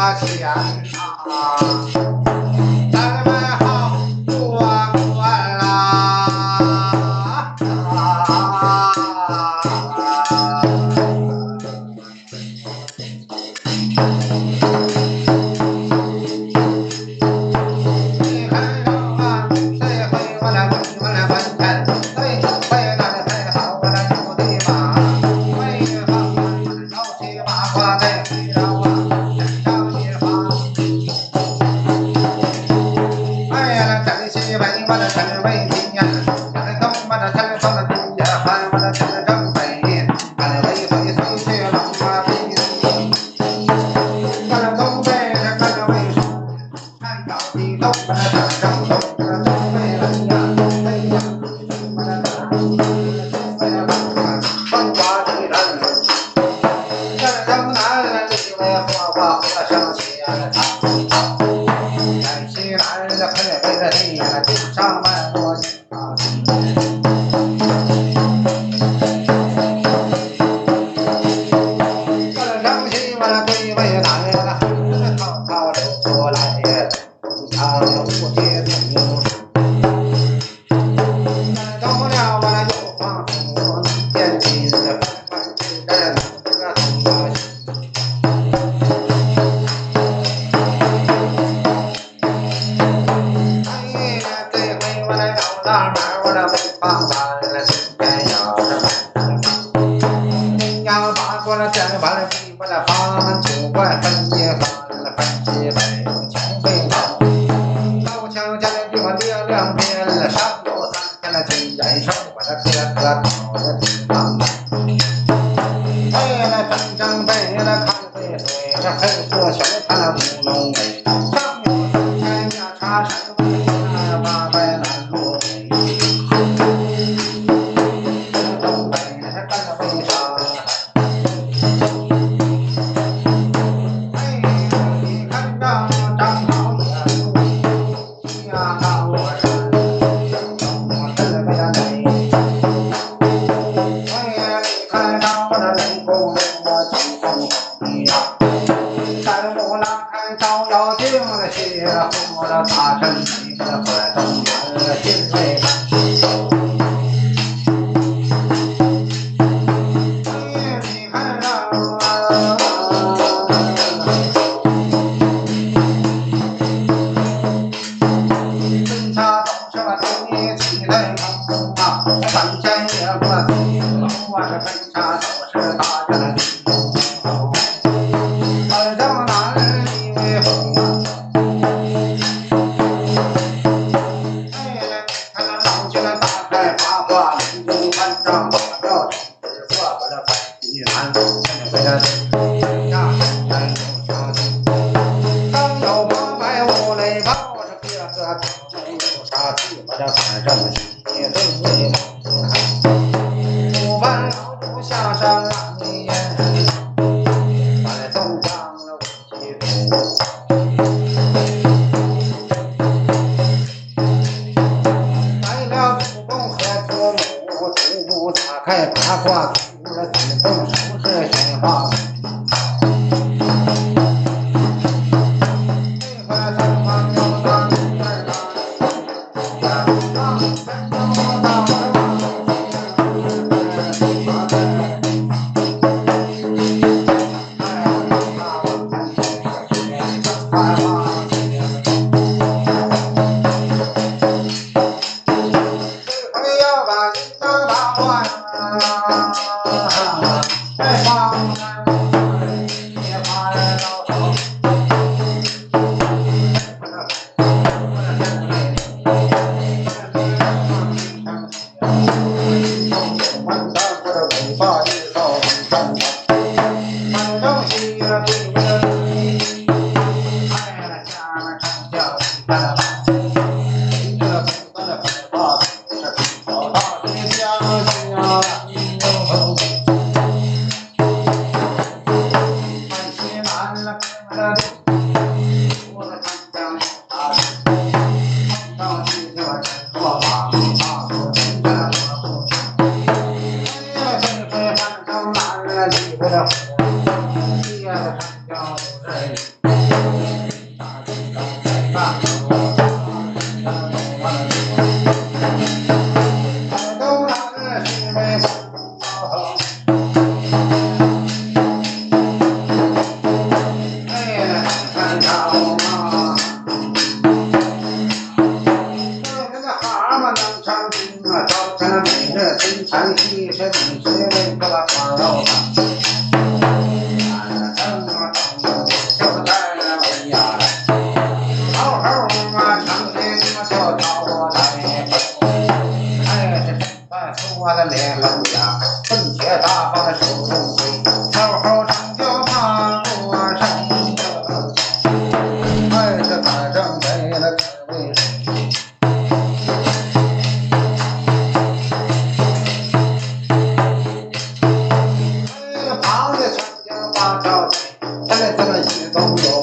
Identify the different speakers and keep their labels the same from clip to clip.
Speaker 1: 花钱将把你们的八九万分解。踏上征途的怀他条件，他在咱那一点都不要。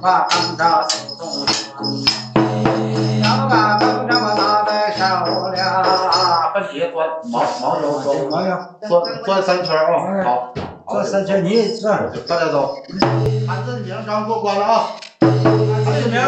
Speaker 1: 把
Speaker 2: 钢叉手中拿，要把钢叉拿在手了。
Speaker 3: 分别钻毛毛走走，
Speaker 1: 哎呀，
Speaker 3: 转转三圈啊！好，
Speaker 1: 转三圈你转
Speaker 3: 大家走。喊自己名，张给我关了啊！
Speaker 1: 自己名，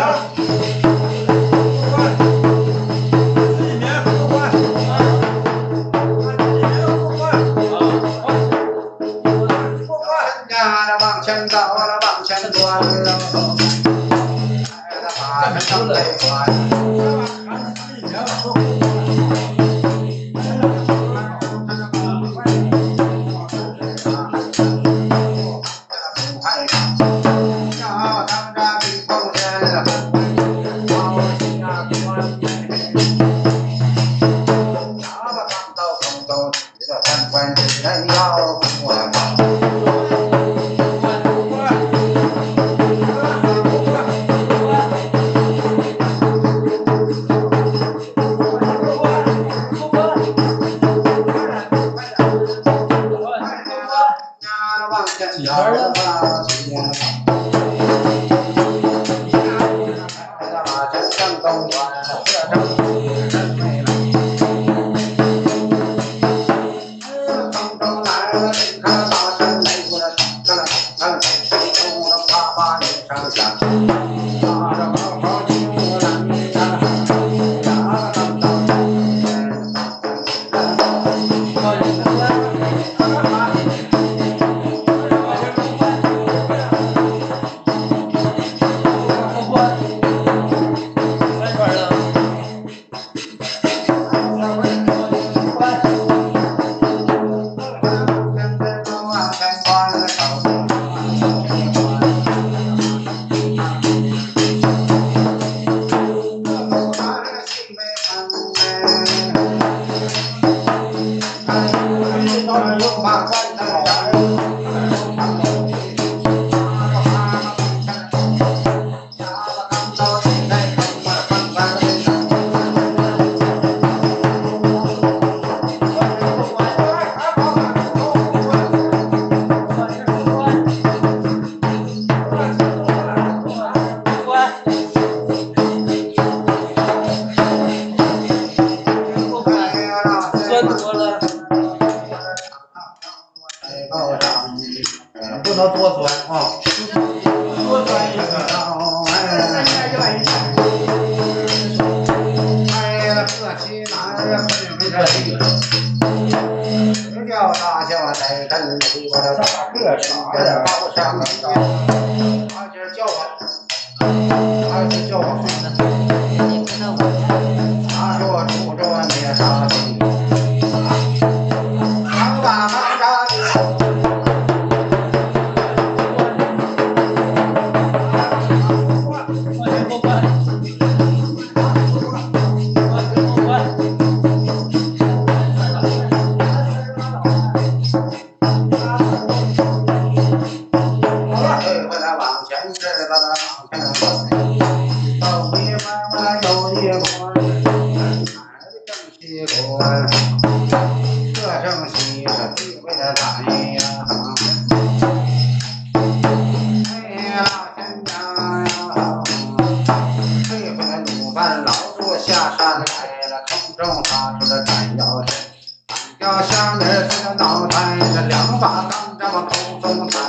Speaker 3: 能多钻啊！
Speaker 2: 多钻一个，哎呀，可惜哪呀，没这地。只叫大笑在跟里，我的大个傻的高上天，他今儿叫我，他就叫我老树下山来了，空中发出了斩妖声。要下面这个脑袋，这两把钢这么空中弹，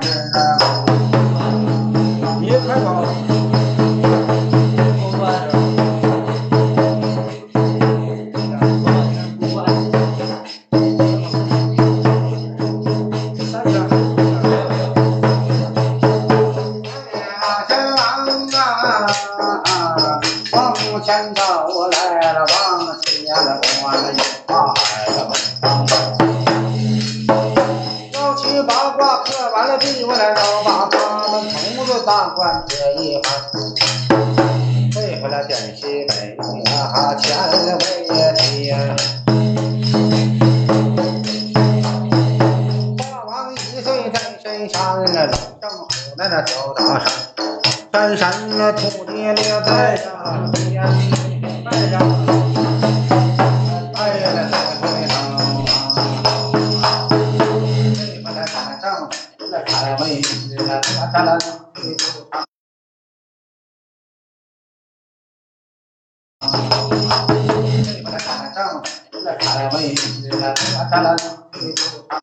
Speaker 1: 间是来要把他们虫子大官这一番，背回了点西北呀，前了北天。大王一岁在深山了，正虎在那脚打山。山山那土地列在上边，拜上，这回来打